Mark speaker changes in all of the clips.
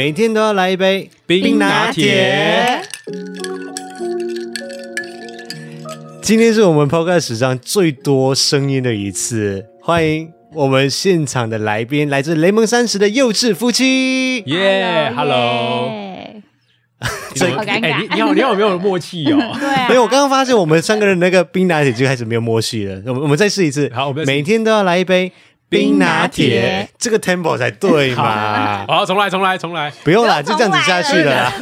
Speaker 1: 每天都要来一杯冰拿铁。今天是我们 Podcast 史上最多声音的一次，欢迎我们现场的来宾，来自雷蒙三十的幼稚夫妻。
Speaker 2: 耶，Hello。
Speaker 3: 所以，哎、
Speaker 2: 欸，你你好，你好，没有默契哦。
Speaker 3: 对啊，
Speaker 1: 没有，我刚刚发现我们三个人那个冰拿铁就开始没有默契了。我们我们再试一次，
Speaker 2: 好，我们
Speaker 1: 每天都要来一杯。冰拿铁，这个 tempo 才对嘛？
Speaker 2: 好，重来，重来，重来，
Speaker 1: 不用啦，就这样子下去了啦。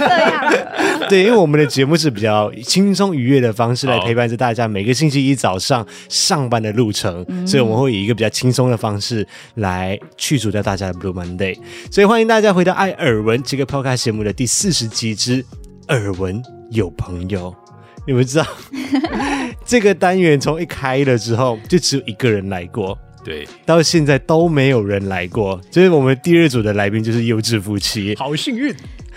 Speaker 3: 对，
Speaker 1: 对，因为我们的节目是比较轻松愉悦的方式来陪伴着大家每个星期一早上上班的路程，所以我们会以一个比较轻松的方式来去除掉大家的 Blue Monday。所以欢迎大家回到《爱尔文》这个 podcast 节目的第四十集之耳闻有朋友。你们知道 这个单元从一开了之后，就只有一个人来过。
Speaker 2: 对，
Speaker 1: 到现在都没有人来过，就是我们第二组的来宾就是优质夫妻，
Speaker 2: 好幸运。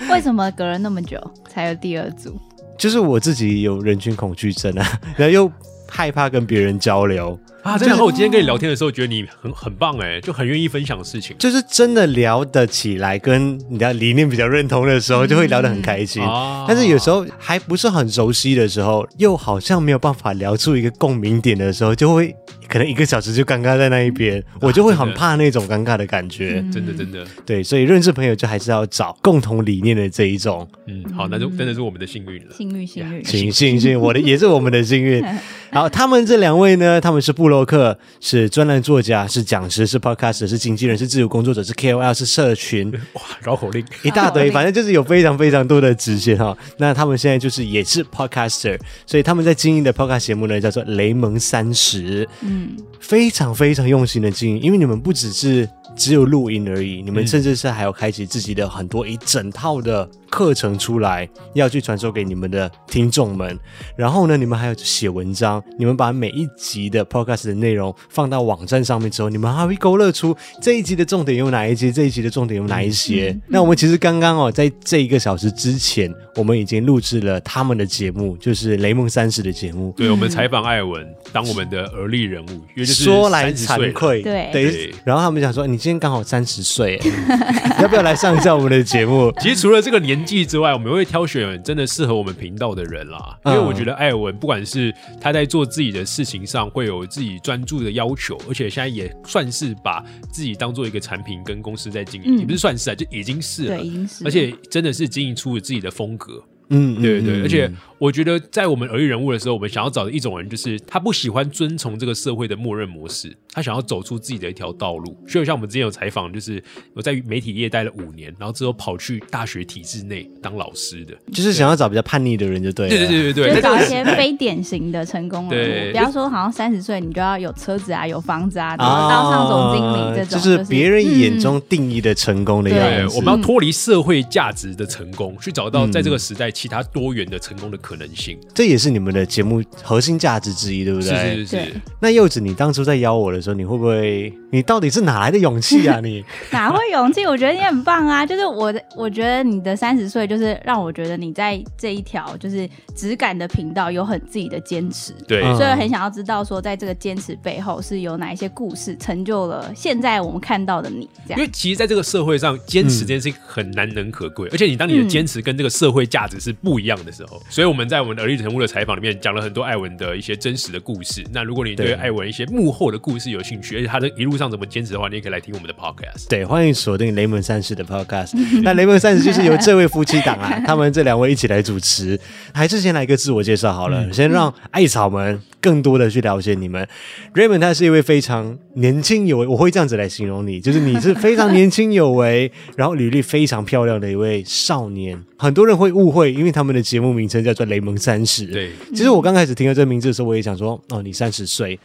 Speaker 3: 为什么隔了那么久才有第二组？
Speaker 1: 就是我自己有人群恐惧症啊，然后又害怕跟别人交流
Speaker 2: 啊。真的我今天跟你聊天的时候，觉得你很很棒哎，就很愿意分享事情，
Speaker 1: 就是真的聊得起来，跟你的理念比较认同的时候，就会聊得很开心。嗯、但是有时候还不是很熟悉的时候，又好像没有办法聊出一个共鸣点的时候，就会。可能一个小时就尴尬在那一边，啊、我就会很怕那种尴尬的感觉。
Speaker 2: 真的，真的，
Speaker 1: 对，所以认识朋友就还是要找共同理念的这一种。
Speaker 2: 嗯，好，那就真的是我们的幸运了。
Speaker 3: 幸运，幸运，
Speaker 1: 幸幸幸，我的也是我们的幸运。好，他们这两位呢，他们是布洛克，是专栏作家，是讲师，是 podcaster，是经纪人，是自由工作者，是 KOL，是社群。
Speaker 2: 哇，绕口令
Speaker 1: 一大堆，反正就是有非常非常多的职业哈。那他们现在就是也是 podcaster，所以他们在经营的 podcast 节目呢，叫做雷蒙三十。嗯，非常。非常非常用心的经营，因为你们不只是只有录音而已，你们甚至是还有开启自己的很多一整套的。课程出来要去传授给你们的听众们，然后呢，你们还要写文章，你们把每一集的 podcast 的内容放到网站上面之后，你们还会勾勒出这一集的重点有哪一集，这一集的重点有哪一些。嗯、那我们其实刚刚哦，在这一个小时之前，我们已经录制了他们的节目，就是雷梦三十的节目。
Speaker 2: 对，我们采访艾文当我们的而立人物，因为就是
Speaker 1: 说来惭愧，
Speaker 3: 对
Speaker 1: 对。然后他们想说，你今天刚好三十岁，要不要来上一下我们的节目？
Speaker 2: 其实除了这个年。纪之外，我们会挑选真的适合我们频道的人啦。因为我觉得艾尔文不管是他在做自己的事情上会有自己专注的要求，而且现在也算是把自己当做一个产品跟公司在经营，也不是算是啊，就已经是了。而且真的是经营出了自己的风格。嗯，对对对，而且。我觉得在我们而立人物的时候，我们想要找的一种人，就是他不喜欢遵从这个社会的默认模式，他想要走出自己的一条道路。所以像我们之前有采访，就是我在媒体业待了五年，然后之后跑去大学体制内当老师的，
Speaker 1: 就是想要找比较叛逆的人，就对了。
Speaker 2: 对对对对对，
Speaker 3: 就找一些非典型的成功人物，不要说好像三十岁你就要有车子啊、有房子啊，当上总经理这种，
Speaker 1: 就是别人眼中定义的成功的样子。
Speaker 2: 我们要脱离社会价值的成功，去找到在这个时代其他多元的成功的可能性。
Speaker 1: 这也是你们的节目核心价值之一，对不对？
Speaker 2: 是是是，是。
Speaker 1: 那柚子，你当初在邀我的时候，你会不会？你到底是哪来的勇气啊？你
Speaker 3: 哪会勇气？我觉得你很棒啊！就是我的，我觉得你的三十岁，就是让我觉得你在这一条就是质感的频道有很自己的坚持。
Speaker 2: 对，
Speaker 3: 所以很想要知道说，在这个坚持背后是有哪一些故事成就了现在我们看到的你。这样，
Speaker 2: 因为其实，在这个社会上，坚持这件事情很难能可贵。嗯、而且，你当你的坚持跟这个社会价值是不一样的时候，嗯、所以我们在我们的而立人物的采访里面讲了很多艾文的一些真实的故事。那如果你对艾文一些幕后的故事有兴趣，而且他的一路上怎么坚持的话，你也可以来听我们的 podcast。
Speaker 1: 对，欢迎锁定雷蒙三十的 podcast。那雷蒙三十就是由这位夫妻档啊，他们这两位一起来主持。还是先来一个自我介绍好了，嗯、先让艾草们更多的去了解你们。Raymond 他是一位非常年轻有为，我会这样子来形容你，就是你是非常年轻有为，然后履历非常漂亮的一位少年。很多人会误会，因为他们的节目名称叫做雷蒙三十。
Speaker 2: 对，
Speaker 1: 其实我刚开始听到这个名字的时候，我也想说，哦，你三十岁，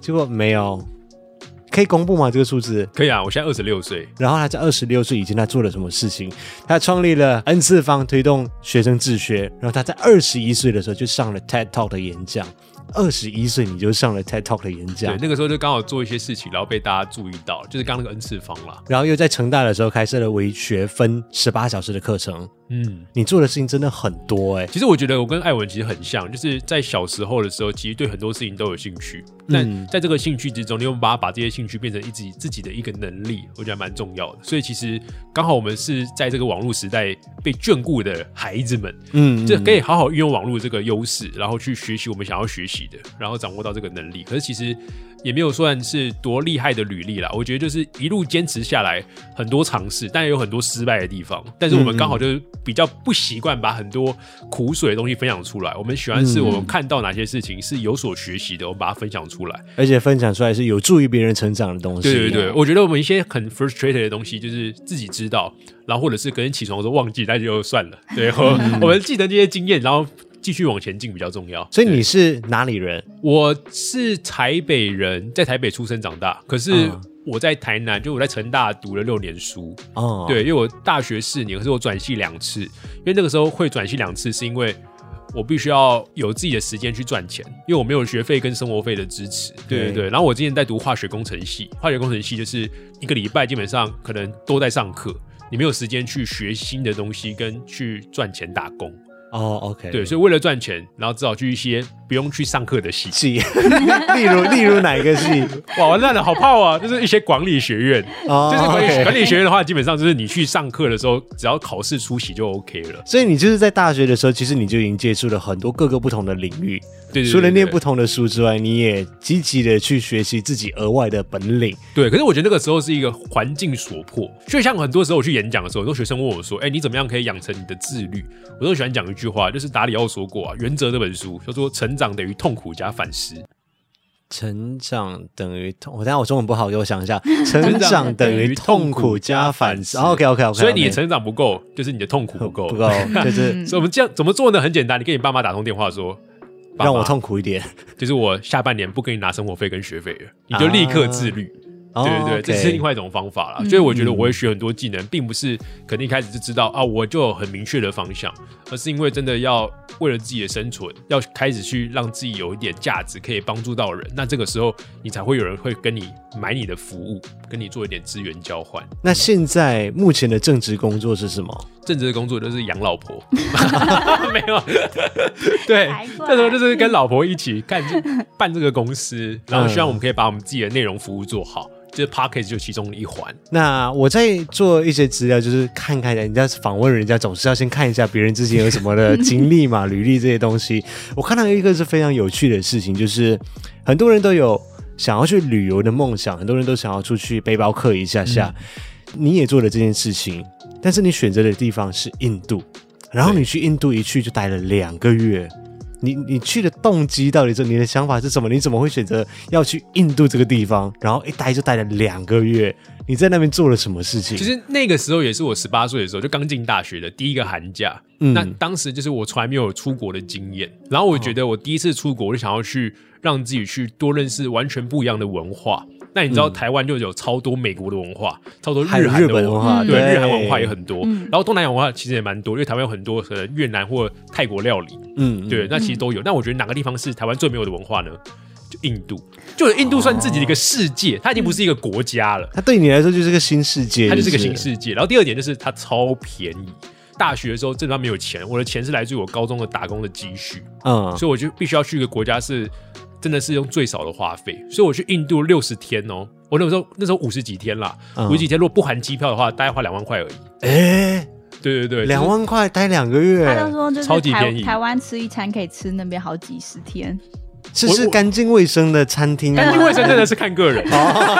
Speaker 1: 结果没有，可以公布吗？这个数字
Speaker 2: 可以啊，我现在二十六岁。
Speaker 1: 然后他在二十六岁以前，他做了什么事情？他创立了 N 次方，推动学生自学。然后他在二十一岁的时候就上了 TED Talk 的演讲。二十一岁你就上了 TED Talk 的演讲，
Speaker 2: 对，那个时候就刚好做一些事情，然后被大家注意到，就是刚那个 N 次方啦。
Speaker 1: 然后又在成大的时候开设了为学分十八小时的课程。嗯，你做的事情真的很多哎、欸。
Speaker 2: 其实我觉得我跟艾文其实很像，就是在小时候的时候，其实对很多事情都有兴趣。但在这个兴趣之中，你有没有把它把这些兴趣变成一自己自己的一个能力，我觉得蛮重要的。所以其实刚好我们是在这个网络时代被眷顾的孩子们，嗯，就可以好好运用网络这个优势，然后去学习我们想要学习的，然后掌握到这个能力。可是其实。也没有算是多厉害的履历啦，我觉得就是一路坚持下来，很多尝试，但也有很多失败的地方。但是我们刚好就是比较不习惯把很多苦水的东西分享出来，我们喜欢是我们看到哪些事情是有所学习的，我们把它分享出来，
Speaker 1: 而且分享出来是有助于别人成长的东西。
Speaker 2: 对对对，我觉得我们一些很 frustrated 的东西，就是自己知道，然后或者是隔天起床的时候忘记，那就算了。对，我 们记得这些经验，然后。继续往前进比较重要。
Speaker 1: 所以你是哪里人？
Speaker 2: 我是台北人，在台北出生长大。可是我在台南，就我在成大读了六年书。哦，对，因为我大学四年，可是我转系两次。因为那个时候会转系两次，是因为我必须要有自己的时间去赚钱，因为我没有学费跟生活费的支持。对对对。然后我之前在读化学工程系，化学工程系就是一个礼拜基本上可能都在上课，你没有时间去学新的东西跟去赚钱打工。
Speaker 1: 哦、oh，OK，
Speaker 2: 对，所以为了赚钱，然后只好去一些不用去上课的系，
Speaker 1: 系，例如例如哪一个系？
Speaker 2: 哇，完蛋了，好泡啊！就是一些管理学院，oh, 就是管理 okay. 管理学院的话，基本上就是你去上课的时候，只要考试出席就 OK 了。
Speaker 1: 所以你就是在大学的时候，其实你就已经接触了很多各个不同的领域。
Speaker 2: 对，对，对，对，
Speaker 1: 除了念不同的书之外，你也积极的去学习自己额外的本领。
Speaker 2: 对，可是我觉得那个时候是一个环境所迫，就像很多时候我去演讲的时候，很多学生问我说：“哎，你怎么样可以养成你的自律？”我都喜欢讲一句话，就是达里奥说过啊，《原则》这本书叫做“成长等于痛苦加反思”。
Speaker 1: 成长等于痛，我等下我中文不好，给我想一下。成长等于痛苦加反思。OK OK OK。
Speaker 2: 所以你的成长不够，就是你的痛苦不够，
Speaker 1: 不够。就是，
Speaker 2: 所以我们这样怎么做呢？很简单，你跟你爸妈打通电话说。
Speaker 1: 让我痛苦一点，
Speaker 2: 就是我下半年不给你拿生活费跟学费了，你就立刻自律。啊、对对对，oh. 这是另外一种方法了。所以我觉得我会学很多技能，嗯、并不是可能一开始就知道啊，我就有很明确的方向，而是因为真的要为了自己的生存，要开始去让自己有一点价值，可以帮助到人。那这个时候，你才会有人会跟你买你的服务，跟你做一点资源交换。
Speaker 1: 那现在目前的正职工作是什么？
Speaker 2: 正职的工作就是养老婆，没有，对，那时候就是跟老婆一起干这办这个公司，然后希望我们可以把我们自己的内容服务做好，就是 Podcast 就其中的一环。
Speaker 1: 那我在做一些资料，就是看看人家访问人家，总是要先看一下别人之前有什么的经历嘛，履历这些东西。我看到一个是非常有趣的事情，就是很多人都有想要去旅游的梦想，很多人都想要出去背包客一下下。嗯、你也做了这件事情。但是你选择的地方是印度，然后你去印度一去就待了两个月，你你去的动机到底是你的想法是什么？你怎么会选择要去印度这个地方？然后一待就待了两个月，你在那边做了什么事情？
Speaker 2: 其实那个时候也是我十八岁的时候，就刚进大学的第一个寒假。嗯，那当时就是我从来没有出国的经验，然后我觉得我第一次出国，我就想要去让自己去多认识完全不一样的文化。那你知道台湾就有超多美国的文化，嗯、超多日韩的文化，对，日韩文化也很多。嗯、然后东南亚文化其实也蛮多，因为台湾有很多可能越南或泰国料理，嗯，对，那其实都有。那我觉得哪个地方是台湾最没有的文化呢？就印度，就印度算自己的一个世界，哦、它已经不是一个国家了。
Speaker 1: 它对你来说就是个新世界，
Speaker 2: 它就是个新世界。然后第二点就是它超便宜。大学的时候正常没有钱，我的钱是来自于我高中的打工的积蓄，嗯，所以我就必须要去一个国家是。真的是用最少的花费，所以我去印度六十天哦。我那时候那时候五十几天啦，五十几天如果不含机票的话，大概花两万块而已。哎，对对对，
Speaker 1: 两万块待两个月，
Speaker 3: 他都说就是
Speaker 2: 超级便宜。
Speaker 3: 台湾吃一餐可以吃那边好几十天，
Speaker 1: 是是干净卫生的餐厅，
Speaker 2: 干净卫生真的是看个人。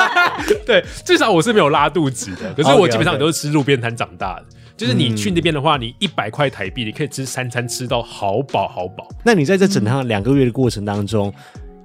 Speaker 2: 对，至少我是没有拉肚子的。可是我基本上都是吃路边摊长大的。就是你去那边的话，你一百块台币，你可以吃三餐吃到好饱好饱。
Speaker 1: 那你在这整趟两个月的过程当中，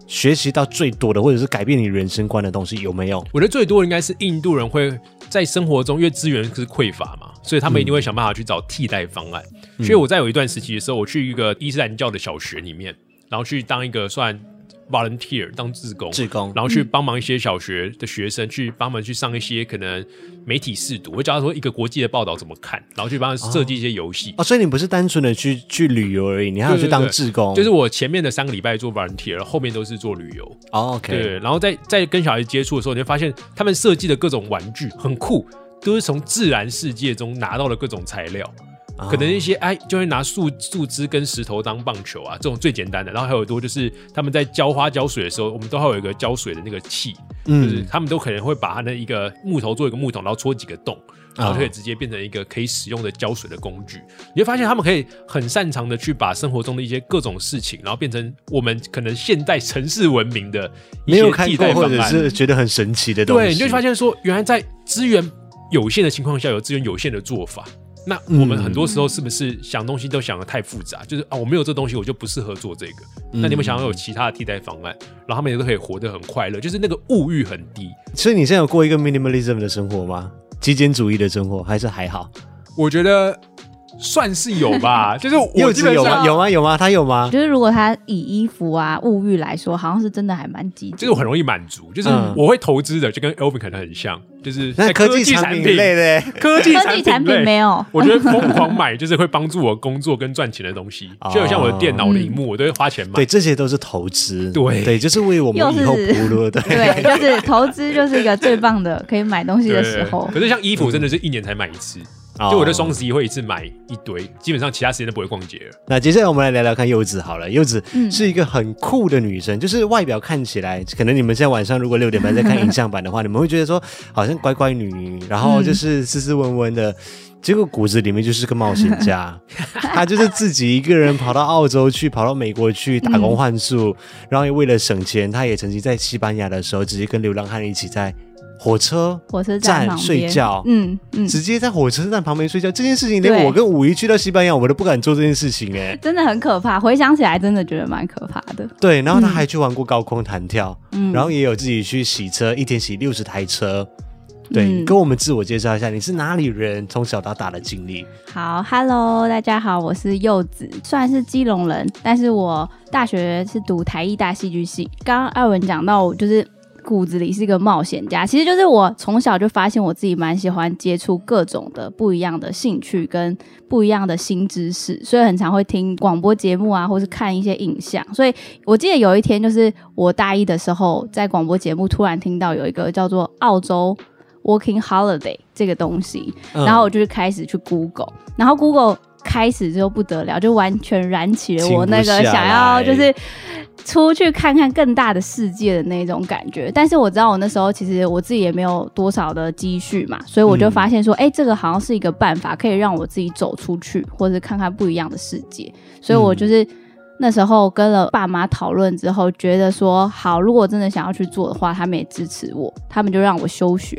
Speaker 1: 学习到最多的，或者是改变你人生观的东西有没有？
Speaker 2: 我觉得最多的应该是印度人会在生活中，因为资源是匮乏嘛，所以他们一定会想办法去找替代方案。嗯、所以我在有一段时期的时候，我去一个伊斯兰教的小学里面，然后去当一个算。Volunteer 当志工，
Speaker 1: 志工，
Speaker 2: 然后去帮忙一些小学的学生，去帮忙去上一些可能媒体试读，我教他说一个国际的报道怎么看，然后去帮他设计一些游戏。
Speaker 1: 哦，所以你不是单纯的去去旅游而已，你还要去当志工。
Speaker 2: 就是我前面的三个礼拜做 volunteer，后面都是做旅游。
Speaker 1: 哦，OK。
Speaker 2: 对，然后在在跟小孩接触的时候，你会发现他们设计的各种玩具很酷，都是从自然世界中拿到的各种材料。可能一些哎就会拿树树枝跟石头当棒球啊，这种最简单的。然后还有多就是他们在浇花浇水的时候，我们都还有一个浇水的那个器，嗯、就是他们都可能会把它的一个木头做一个木桶，然后戳几个洞。然后就可以直接变成一个可以使用的浇水的工具，你会发现他们可以很擅长的去把生活中的一些各种事情，然后变成我们可能现代城市文明的一些替代方案，
Speaker 1: 或者是觉得很神奇的东西。
Speaker 2: 对，你就发现说，原来在资源有限的情况下，有资源有限的做法。那我们很多时候是不是想东西都想的太复杂？就是啊，我没有这东西，我就不适合做这个。那你们想要有其他的替代方案，然后他们也都可以活得很快乐，就是那个物欲很低。
Speaker 1: 所以你现在有过一个 minimalism 的生活吗？极简主义的生活还是还好，
Speaker 2: 我觉得算是有吧。就是
Speaker 1: 柚子有吗？有吗？有吗？他有吗？
Speaker 3: 就是如果他以衣服啊物欲来说，好像是真的还蛮极简。
Speaker 2: 就是我很容易满足，就是我会投资的，就跟 Elvin 可能很像。就是在
Speaker 1: 科技产品类的
Speaker 2: 科技产品类
Speaker 3: 没有，
Speaker 2: 我觉得疯狂买就是会帮助我工作跟赚钱的东西，就像我的电脑的萤幕，我都会花钱买。
Speaker 1: 对，这些都是投资。
Speaker 2: 对
Speaker 1: 对，就是为我们以后铺路的。
Speaker 3: 对，就是投资就是一个最棒的可以买东西的时候。
Speaker 2: 可是像衣服，真的是一年才买一次。就我的双十一会一次买一堆，基本上其他时间都不会逛街了。
Speaker 1: 那接下来我们来聊聊看柚子好了。柚子是一个很酷的女生，就是外表看起来，可能你们现在晚上如果六点半在看影像版的话，你们会觉得说好像乖乖女，然后就是斯斯文文的，结果骨子里面就是个冒险家。她就是自己一个人跑到澳洲去，跑到美国去打工换宿，然后也为了省钱，她也曾经在西班牙的时候直接跟流浪汉一起在。火车
Speaker 3: 火车站
Speaker 1: 睡觉，
Speaker 3: 嗯嗯，
Speaker 1: 直接在火车站旁边睡觉，这件事情连我跟五一去到西班牙，我们都不敢做这件事情，哎，
Speaker 3: 真的很可怕。回想起来，真的觉得蛮可怕的。
Speaker 1: 对，然后他还去玩过高空弹跳，嗯，然后也有自己去洗车，一天洗六十台车。对，跟我们自我介绍一下，你是哪里人？从小到大的经历。
Speaker 3: 好，Hello，大家好，我是柚子，虽然是基隆人，但是我大学是读台艺大戏剧系。刚刚艾文讲到，就是。骨子里是一个冒险家，其实就是我从小就发现我自己蛮喜欢接触各种的不一样的兴趣跟不一样的新知识，所以很常会听广播节目啊，或是看一些影像。所以我记得有一天，就是我大一的时候，在广播节目突然听到有一个叫做澳洲 Working Holiday 这个东西，然后我就开始去 Google，然后 Google 开始就不得了，就完全燃起了我那个想要就是。出去看看更大的世界的那种感觉，但是我知道我那时候其实我自己也没有多少的积蓄嘛，所以我就发现说，哎、嗯欸，这个好像是一个办法，可以让我自己走出去，或者看看不一样的世界。所以我就是那时候跟了爸妈讨论之后，觉得说好，如果真的想要去做的话，他们也支持我，他们就让我休学。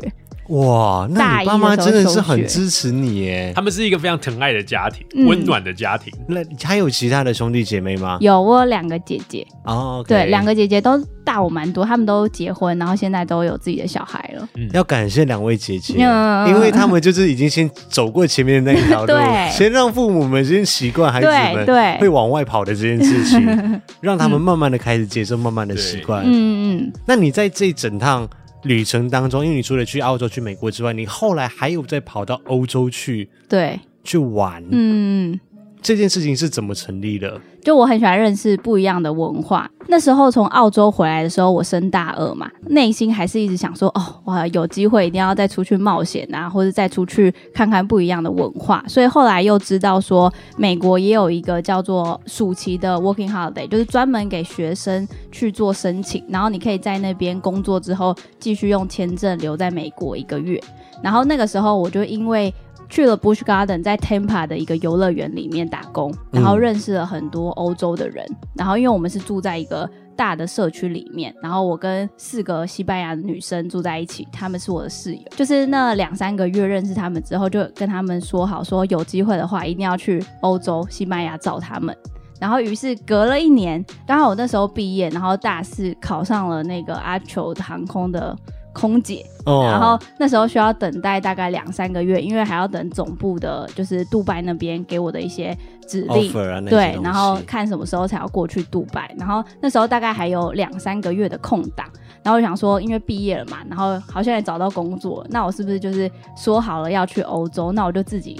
Speaker 1: 哇，那你爸妈真的是很支持你耶！
Speaker 2: 他们是一个非常疼爱的家庭，温、嗯、暖的家庭。
Speaker 1: 那还有其他的兄弟姐妹吗？
Speaker 3: 有，我有两个姐姐。
Speaker 1: 哦，okay、
Speaker 3: 对，两个姐姐都大我蛮多，他们都结婚，然后现在都有自己的小孩了。
Speaker 1: 嗯，要感谢两位姐姐，嗯、因为他们就是已经先走过前面的那一条路，对先让父母们先习惯孩子们对会往外跑的这件事情，让他们慢慢的开始接受，慢慢的习惯。嗯嗯。那你在这一整趟。旅程当中，因为你除了去澳洲、去美国之外，你后来还有再跑到欧洲去，
Speaker 3: 对，
Speaker 1: 去玩，嗯。这件事情是怎么成立的？
Speaker 3: 就我很喜欢认识不一样的文化。那时候从澳洲回来的时候，我升大二嘛，内心还是一直想说，哦，我有机会一定要再出去冒险啊，或者再出去看看不一样的文化。所以后来又知道说，美国也有一个叫做暑期的 Working Holiday，就是专门给学生去做申请，然后你可以在那边工作之后，继续用签证留在美国一个月。然后那个时候我就因为。去了 Busch Garden，在 Tampa 的一个游乐园里面打工，然后认识了很多欧洲的人。嗯、然后因为我们是住在一个大的社区里面，然后我跟四个西班牙的女生住在一起，她们是我的室友。就是那两三个月认识他们之后，就跟他们说好，说有机会的话一定要去欧洲西班牙找他们。然后于是隔了一年，刚好我那时候毕业，然后大四考上了那个阿酋航空的。空姐，oh. 然后那时候需要等待大概两三个月，因为还要等总部的，就是杜拜那边给我的一些指令啊，对，然后看什么时候才要过去杜拜。然后那时候大概还有两三个月的空档，然后我想说，因为毕业了嘛，然后好像也找到工作，那我是不是就是说好了要去欧洲？那我就自己，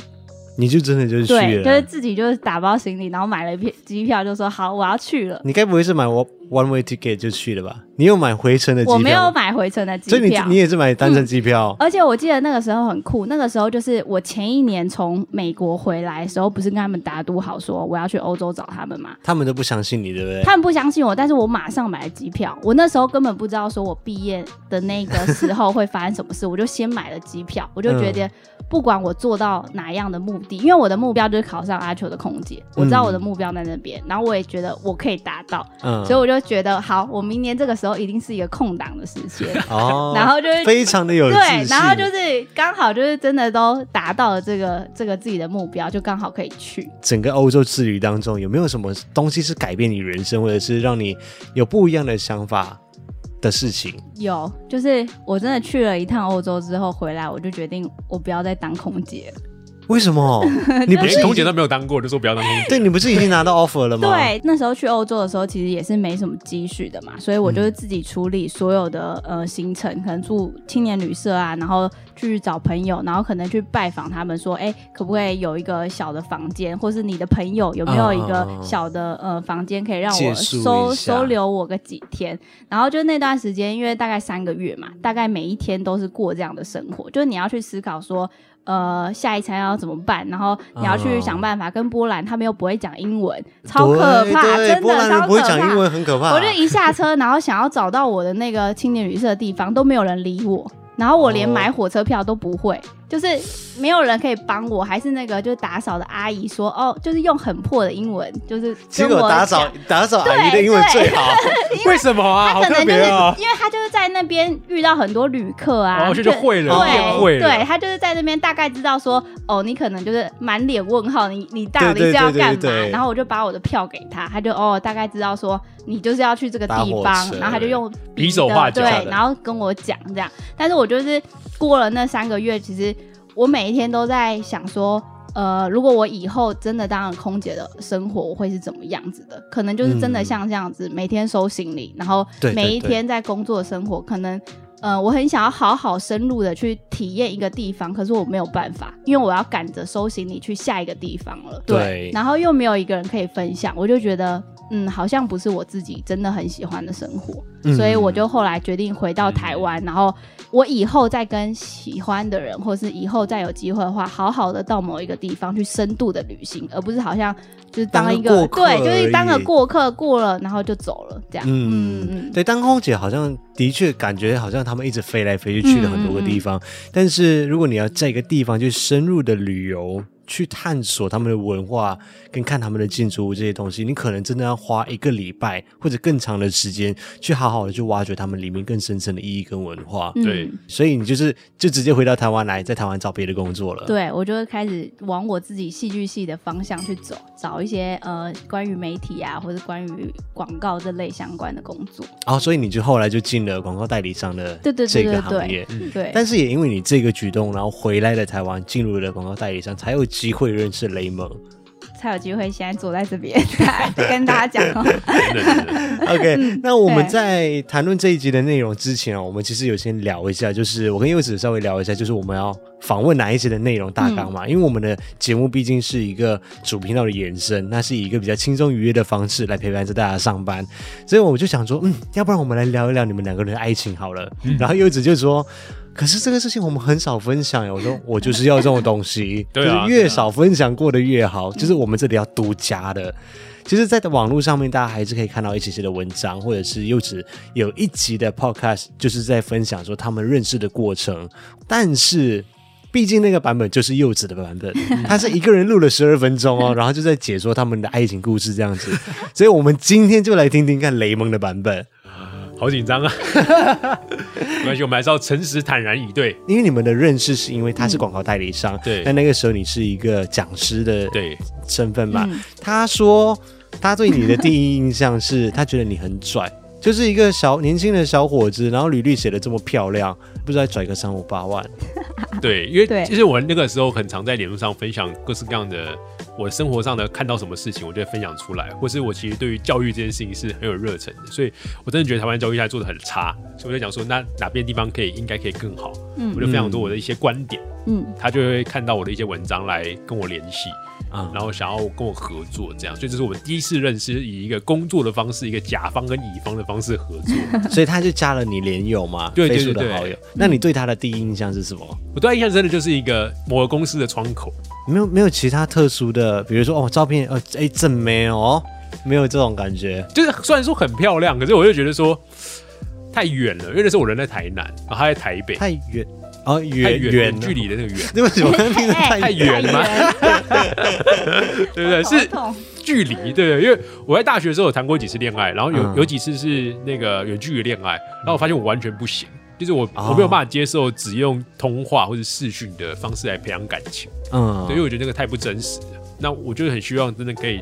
Speaker 1: 你就真的就是去了，
Speaker 3: 对，就是自己就是打包行李，然后买了一片机票，就说好，我要去了。
Speaker 1: 你该不会是买我 one way ticket 就去了吧？你有买回程的机票？
Speaker 3: 我没有买回程的机票，
Speaker 1: 所以你你也是买单程机票、
Speaker 3: 嗯。而且我记得那个时候很酷，那个时候就是我前一年从美国回来的时候，不是跟他们打赌好说我要去欧洲找他们吗？
Speaker 1: 他们都不相信你，对不对？
Speaker 3: 他们不相信我，但是我马上买了机票。我那时候根本不知道说我毕业的那个时候会发生什么事，我就先买了机票，我就觉得不管我做到哪样的目的，因为我的目标就是考上阿球的空姐，我知道我的目标在那边，然后我也觉得我可以达到，嗯，所以我就觉得好，我明年这个时候一定是一个空档的时间。哦，然后就是
Speaker 1: 非常的有对，
Speaker 3: 然后就是刚好就是真的都达到了这个这个自己的目标，就刚好可以去。
Speaker 1: 整个欧洲之旅当中，有没有什么东西是改变你人生，或者是让你有不一样的想法的事情？
Speaker 3: 有，就是我真的去了一趟欧洲之后回来，我就决定我不要再当空姐。
Speaker 1: 为什么？你不是
Speaker 2: 空姐都没有当过，就说不要当空姐。
Speaker 1: 对，你不是已经拿到 offer 了吗？
Speaker 3: 对，那时候去欧洲的时候，其实也是没什么积蓄的嘛，所以我就是自己处理所有的呃行程，可能住青年旅社啊，然后去找朋友，然后可能去拜访他们，说，哎，可不可以有一个小的房间，或是你的朋友有没有一个小的呃房间，可以让我收收留我个几天？然后就那段时间，因为大概三个月嘛，大概每一天都是过这样的生活，就是你要去思考说。呃，下一餐要怎么办？然后你要去想办法跟波兰，他们又不会讲英文，超可怕，真的
Speaker 1: 波兰人不会讲英文，很可怕。
Speaker 3: 我就一下车，然后想要找到我的那个青年旅社的地方，都没有人理我，然后我连买火车票都不会。哦就是没有人可以帮我，还是那个就是打扫的阿姨说哦，就是用很破的英文，就是
Speaker 1: 结果打扫打扫阿姨的英文最好，
Speaker 2: 为什么啊？
Speaker 3: 他可能就是因为他就是在那边遇到很多旅客啊，
Speaker 2: 然后就会了，
Speaker 3: 对对，他就是在那边大概知道说哦，你可能就是满脸问号，你你到底是要干嘛？然后我就把我的票给他，他就哦大概知道说你就是要去这个地方，然后他就用
Speaker 2: 比手画脚，
Speaker 3: 对，然后跟我讲这样，但是我就是过了那三个月，其实。我每一天都在想说，呃，如果我以后真的当了空姐的生活，我会是怎么样子的？可能就是真的像这样子，嗯、每天收行李，然后每一天在工作生活，对对对，可能，呃，我很想要好好深入的去体验一个地方，可是我没有办法，因为我要赶着收行李去下一个地方了。对，对，然后又没有一个人可以分享，我就觉得，嗯，好像不是我自己真的很喜欢的生活，嗯、所以我就后来决定回到台湾，嗯、然后。我以后再跟喜欢的人，或是以后再有机会的话，好好的到某一个地方去深度的旅行，而不是好像就是当一个，个对，就是当个过客过了，然后就走了这样。嗯嗯嗯，
Speaker 1: 对，当空姐好像的确感觉好像他们一直飞来飞去，去了很多个地方。但是如果你要在一个地方去深入的旅游。去探索他们的文化，跟看他们的建筑物这些东西，你可能真的要花一个礼拜或者更长的时间，去好好的去挖掘他们里面更深层的意义跟文化。对，嗯、所以你就是就直接回到台湾来，在台湾找别的工作了。
Speaker 3: 对，我就会开始往我自己戏剧系的方向去走，找一些呃关于媒体啊，或者关于广告这类相关的工作。
Speaker 1: 哦，所以你就后来就进了广告代理商的这个行业。对，但是也因为你这个举动，然后回来了台湾，进入了广告代理商，才有。机会认识雷蒙，
Speaker 3: 才有机会现在坐在这边跟大家讲哦。
Speaker 1: OK，、嗯、那我们在谈论这一集的内容之前啊，我们其实有先聊一下，就是我跟柚子稍微聊一下，就是我们要访问哪一集的内容大纲嘛。嗯、因为我们的节目毕竟是一个主频道的延伸，那是以一个比较轻松愉悦的方式来陪伴着大家上班，所以我就想说，嗯，要不然我们来聊一聊你们两个人的爱情好了。嗯、然后柚子就说。可是这个事情我们很少分享呀，我说 我就是要这种东西，就是越少分享过的越好，就是我们这里要独家的。其实，在网络上面，大家还是可以看到一些些的文章，或者是柚子有一集的 podcast，就是在分享说他们认识的过程。但是，毕竟那个版本就是柚子的版本，他是一个人录了十二分钟哦，然后就在解说他们的爱情故事这样子。所以我们今天就来听听看雷蒙的版本。
Speaker 2: 好紧张啊！没关系，我们还是要诚实坦然以对。
Speaker 1: 因为你们的认识是因为他是广告代理商，对、嗯。但那个时候你是一个讲师的对身份吧？嗯、他说他对你的第一印象是他觉得你很拽，就是一个小年轻的小伙子，然后履历写的这么漂亮，不知道拽个三五八万。
Speaker 2: 对，因为其实我那个时候很常在脸书上分享各式各样的。我生活上的看到什么事情，我就会分享出来，或是我其实对于教育这件事情是很有热忱的，所以我真的觉得台湾教育现在做的很差，所以我就讲说，那哪边地方可以应该可以更好，嗯，我就分享多我的一些观点，嗯，他就会看到我的一些文章来跟我联系，嗯，然后想要跟我合作，这样，所以这是我们第一次认识，以一个工作的方式，一个甲方跟乙方的方式合作，
Speaker 1: 所以他就加了你连友嘛，
Speaker 2: 对对
Speaker 1: 对，好友。那你对他的第一印象是什么？
Speaker 2: 我对他印象真的就是一个某个公司的窗口，
Speaker 1: 没有没有其他特殊的，比如说哦，照片呃哎正没有哦，没有这种感觉，
Speaker 2: 就是虽然说很漂亮，可是我就觉得说太远了，因为那时候我人在台南，然后他在台北，
Speaker 1: 太远。哦，远远
Speaker 2: 距离的那个远，
Speaker 1: 为什么听得太
Speaker 2: 太远了吗？对不对？是距离，对不对？因为我在大学的时候有谈过几次恋爱，然后有有几次是那个远距离恋爱，然后我发现我完全不行，就是我我没有办法接受只用通话或者视讯的方式来培养感情，嗯，对，因为我觉得那个太不真实了。那我就很希望真的可以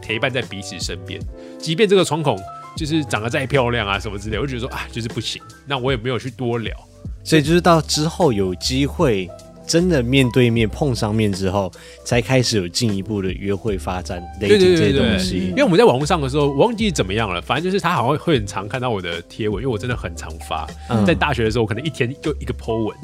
Speaker 2: 陪伴在彼此身边，即便这个窗口就是长得再漂亮啊什么之类，我就觉得说啊，就是不行。那我也没有去多聊。
Speaker 1: 所以就是到之后有机会真的面对面碰上面之后，才开始有进一步的约会发展，累积这些东西。
Speaker 2: 因为我们在网络上的时候，我忘记怎么样了，反正就是他好像会很常看到我的贴文，因为我真的很常发。嗯、在大学的时候，我可能一天就一个 po 文。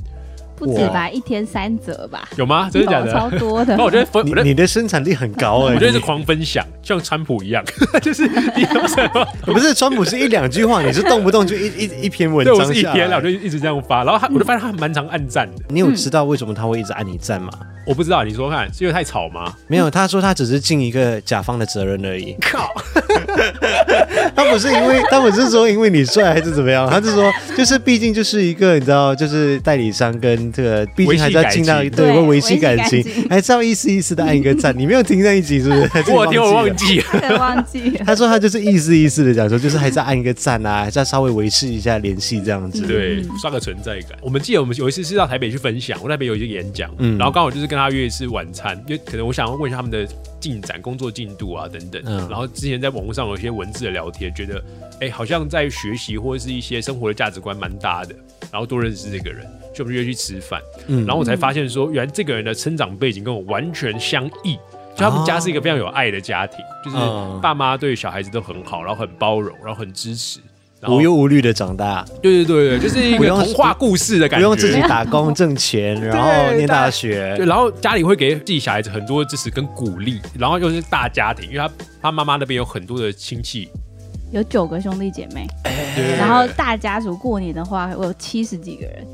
Speaker 3: 不止吧，一天三折吧？
Speaker 2: 有吗？真的假的？
Speaker 3: 超多的。
Speaker 2: 那我觉得分，
Speaker 1: 你你的生产力很高哎，
Speaker 2: 我觉得是狂分享，像川普一样，就是你有什么？
Speaker 1: 不是川普是一两句话，你是动不动就一一一篇文章，
Speaker 2: 对，我是一篇，然后就一直这样发，然后他我就发现他蛮常按赞的。
Speaker 1: 你有知道为什么他会一直按你赞吗？
Speaker 2: 我不知道，你说看，是因为太吵吗？
Speaker 1: 没有，他说他只是尽一个甲方的责任而已。靠，他不是因为，他不是说因为你帅还是怎么样，他是说就是毕竟就是一个你知道，就是代理商跟这个毕竟。还是要尽到对，会维系感情，还是要意思意思的按一个赞。你没有听在一起是不是？
Speaker 2: 我听我忘记
Speaker 3: 了，忘记。
Speaker 1: 他说他就是意思意思的讲说，就是还是要按一个赞啊，还是要稍微维系一下联系这样子。
Speaker 2: 对，刷个存在感。我们记得我们有一次是到台北去分享，我那边有一个演讲，嗯，然后刚好就是跟他约一次晚餐，因为可能我想要问一下他们的进展、工作进度啊等等。嗯，然后之前在网络上有一些文字的聊天，觉得哎，好像在学习或者是一些生活的价值观蛮搭的，然后多认识这个人。就我们约去吃饭，嗯，然后我才发现说，原来这个人的成长背景跟我完全相异。就他们家是一个非常有爱的家庭，就是爸妈对小孩子都很好，然后很包容，然后很支持，
Speaker 1: 无忧无虑的长大。
Speaker 2: 对对对对，就是一个童话故事的感觉，
Speaker 1: 不用自己打工挣钱，然后念大学。
Speaker 2: 对，然后家里会给自己小孩子很多的支持跟鼓励，然后又是大家庭，因为他他妈妈那边有很多的亲戚，
Speaker 3: 有九个兄弟姐妹，然后大家族过年的话，我有七十几个人。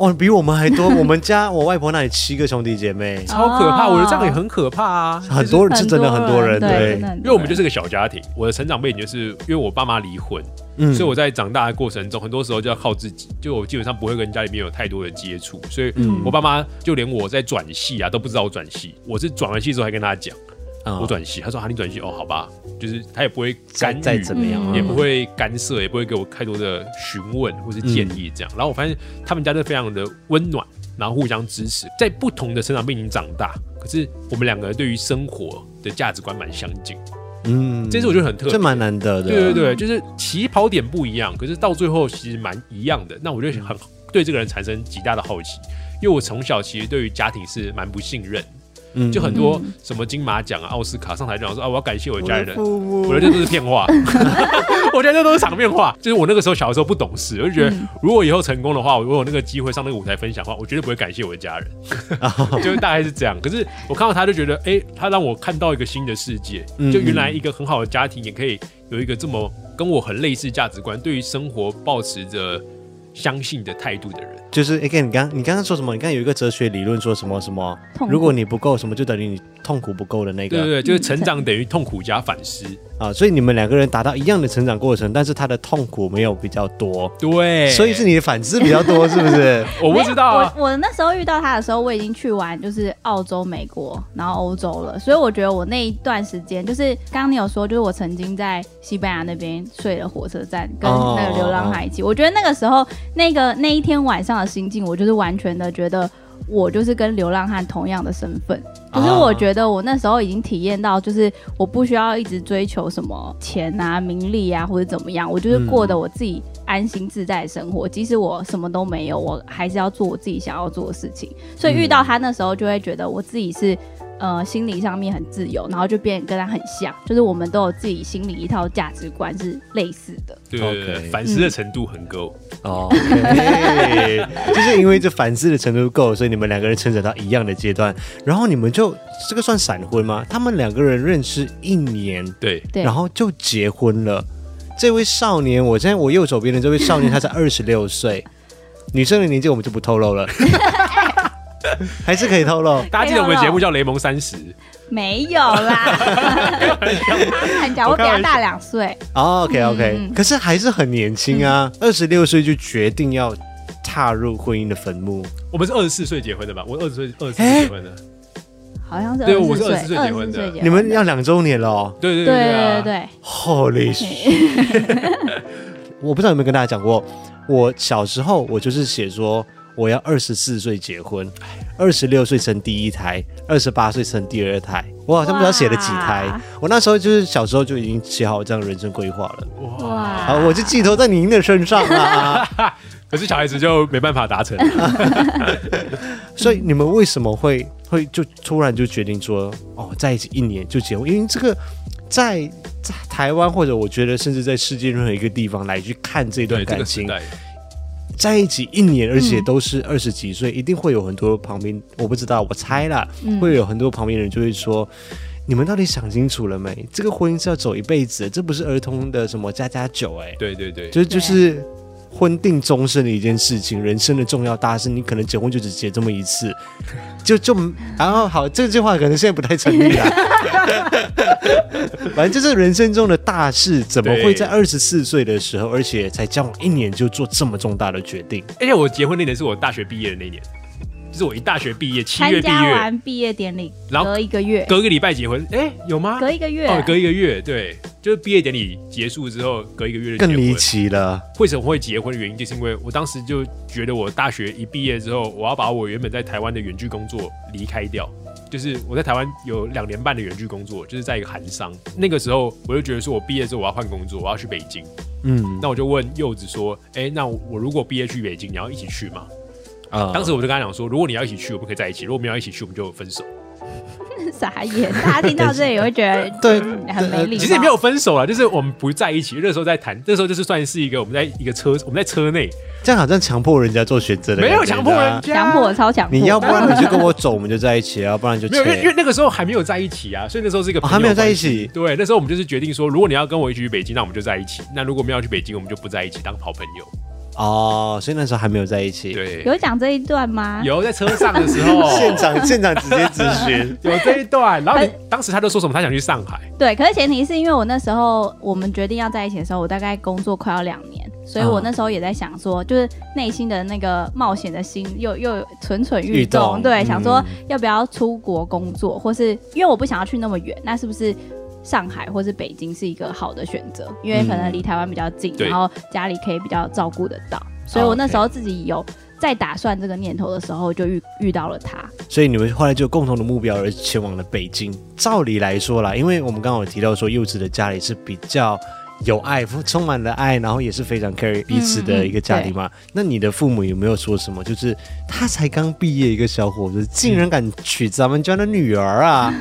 Speaker 1: 哦，比我们还多。我们家我外婆那里七个兄弟姐妹，
Speaker 2: 超可怕。我觉得这样也很可怕啊。
Speaker 1: 很多人是真的很多人，对，
Speaker 2: 因为我们就是个小家庭。我的成长背景就是因为我爸妈离婚，嗯，所以我在长大的过程中，很多时候就要靠自己。就我基本上不会跟家里面有太多的接触，所以我爸妈就连我在转系啊都不知道我转系。我是转完系之后还跟他讲。我转系，他说：“啊，你转系哦，好吧，就是他也不会干预怎么样，也不会干涉，也不会给我太多的询问或是建议这样。然后我发现他们家就非常的温暖，然后互相支持，在不同的成长背景长大，可是我们两个人对于生活的价值观蛮相近。嗯，这次我觉得很特别，
Speaker 1: 这蛮难得的。
Speaker 2: 对对对，就是起跑点不一样，可是到最后其实蛮一样的。那我就很对这个人产生极大的好奇，因为我从小其实对于家庭是蛮不信任。”嗯，就很多什么金马奖啊、奥斯卡上台讲说啊，我要感谢我的家人，我，觉得这都是骗话，我觉得这都是场面话。就是我那个时候小的时候不懂事，我就觉得如果以后成功的话，我有那个机会上那个舞台分享的话，我绝对不会感谢我的家人，就大概是这样。可是我看到他就觉得，哎、欸，他让我看到一个新的世界，就原来一个很好的家庭也可以有一个这么跟我很类似价值观，对于生活保持着相信的态度的人。
Speaker 1: 就是，again，你刚你刚刚说什么？你刚有一个哲学理论说什么什么？如果你不够什么，就等于你痛苦不够的那个。
Speaker 2: 对对对，就是成长等于痛苦加反思。
Speaker 1: 啊，所以你们两个人达到一样的成长过程，但是他的痛苦没有比较多，
Speaker 2: 对，
Speaker 1: 所以是你的反思比较多，是不是？
Speaker 2: 我不知道啊，
Speaker 3: 我我那时候遇到他的时候，我已经去完就是澳洲、美国，然后欧洲了，所以我觉得我那一段时间，就是刚刚你有说，就是我曾经在西班牙那边睡了火车站，跟那个流浪汉一起，哦，我觉得那个时候那个那一天晚上的心境，我就是完全的觉得。我就是跟流浪汉同样的身份，可是我觉得我那时候已经体验到，就是我不需要一直追求什么钱啊、名利啊或者怎么样，我就是过得我自己安心自在的生活，即使我什么都没有，我还是要做我自己想要做的事情。所以遇到他那时候，就会觉得我自己是呃心理上面很自由，然后就变跟他很像，就是我们都有自己心里一套价值观是类似的。
Speaker 2: 对对对，反思的程度很够。
Speaker 1: 哦 就是因为这反思的程度够，所以你们两个人成长到一样的阶段，然后你们就这个算闪婚吗？他们两个人认识一年，
Speaker 2: 对，
Speaker 1: 然后就结婚了。这位少年，我现在我右手边的这位少年，他才二十六岁。女生的年纪我们就不透露了，还是可以透露。
Speaker 2: 大家记得我们节目叫《雷蒙三十》？
Speaker 3: 没有啦，他很小，我比他大两岁。
Speaker 1: 哦，OK OK，嗯，可是还是很年轻啊，二十六岁就决定要踏入婚姻的坟墓。
Speaker 2: 我们是二十四岁结婚的吧？我二十岁二十四岁结婚的，
Speaker 3: 好像是
Speaker 2: 对，我是二十四岁结婚的。
Speaker 1: 你们要两周年了哦。
Speaker 2: 对对对对
Speaker 3: 对对。
Speaker 1: Holy shit！我不知道有没有跟大家讲过。我小时候，我就是写说我要二十四岁结婚，二十六岁生第一胎，二十八岁生第二胎。我好像不知道写了几胎。我那时候就是小时候就已经写好这样的人生规划了。哇！好，我就寄托在您的身上啊。
Speaker 2: 可是小孩子就没办法达成。
Speaker 1: 所以你们为什么会会就突然就决定说哦，在一起一年就结婚？因为这个在在台湾或者我觉得甚至在世界任何一个地方来去看这段感情，在一起一年，而且都是二十几岁，嗯，一定会有很多旁边我不知道，我猜啦，嗯，会有很多旁边人就会说，你们到底想清楚了没？这个婚姻是要走一辈子，这不是儿童的什么家家酒，哎，
Speaker 2: 对对对，
Speaker 1: 就就是。婚定终身的一件事情，人生的重要大事，你可能结婚就只结这么一次，就就然后好，这句话可能现在不太成立了。反正就是人生中的大事，怎么会在二十四岁的时候，而且才交往一年就做这么重大的决定？
Speaker 2: 而且我结婚那年是我大学毕业的那年。就是我一大学毕业，七月毕业，
Speaker 3: 完毕业典礼，然后隔一个月，
Speaker 2: 隔一个礼拜结婚，哎、欸，有吗？
Speaker 3: 隔一个月，
Speaker 2: 哦，隔一个月，对，就是毕业典礼结束之后，隔一个月就。
Speaker 1: 更离奇了。
Speaker 2: 为什么会结婚的原因，就是因为我当时就觉得，我大学一毕业之后，我要把我原本在台湾的远距工作离开掉。就是我在台湾有两年半的远距工作，就是在一个韩商。那个时候，我就觉得说，我毕业之后我要换工作，我要去北京。嗯，那我就问柚子说，哎、欸，那我如果毕业去北京，你要一起去吗？啊！当时我就跟他讲说，如果你要一起去，我们可以在一起；如果没有一起去，我们就分手。
Speaker 3: 傻眼！大家听到这里也会觉得
Speaker 1: 对
Speaker 3: 很没礼貌。
Speaker 2: 其实也没有分手了，就是我们不在一起。那时候在谈，那时候就是算是一个我们在一个车，我们在车内，
Speaker 1: 这样好像强迫人家做选择的。
Speaker 2: 没有强迫人家，
Speaker 3: 强迫超强迫。
Speaker 1: 你要不然你就跟我走，我们就在一起；要不然就
Speaker 2: 没有，因为因为那个时候还没有在一起啊，所以那时候是一个、哦、
Speaker 1: 还没有在一起。
Speaker 2: 对，那时候我们就是决定说，如果你要跟我一起去北京，那我们就在一起；那如果没有要去北京，我们就不在一起，当好朋友。
Speaker 1: 哦，所以那时候还没有在一起。
Speaker 2: 对，
Speaker 3: 有讲这一段吗？
Speaker 2: 有，在车上的时候，
Speaker 1: 现场现场直接咨询，
Speaker 2: 有这一段。然后你当时他就说什么？他想去上海。
Speaker 3: 对，可是前提是因为我那时候我们决定要在一起的时候，我大概工作快要两年，所以我那时候也在想说，就是内心的那个冒险的心又又蠢蠢欲动，对、嗯，想说要不要出国工作，或是因为我不想要去那么远，那是不是？上海或是北京是一个好的选择，因为可能离台湾比较近，嗯，然后家里可以比较照顾得到，所以我那时候自己有在打算这个念头的时候，就遇遇到了他。
Speaker 1: 所以你们后来就共同的目标而前往了北京。照理来说啦，因为我们刚刚有提到说柚子的家里是比较。有爱，充满了爱，然后也是非常 carry 彼此的一个家庭嘛。嗯、那你的父母有没有说什么？就是他才刚毕业一个小伙子，竟然敢娶咱们家的女儿啊？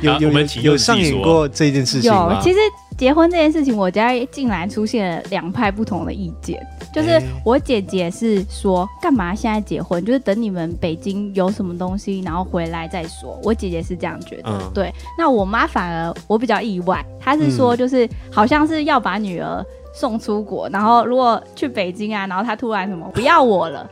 Speaker 1: 有有有，有上演过这件事情吗？
Speaker 3: 有，其实。结婚这件事情，我家竟然出现了两派不同的意见。就是我姐姐是说，干嘛现在结婚？就是等你们北京有什么东西，然后回来再说。我姐姐是这样觉得。嗯、对，那我妈反而我比较意外，她是说，就是好像是要把女儿送出国，然后如果去北京啊，然后她突然什么不要我了。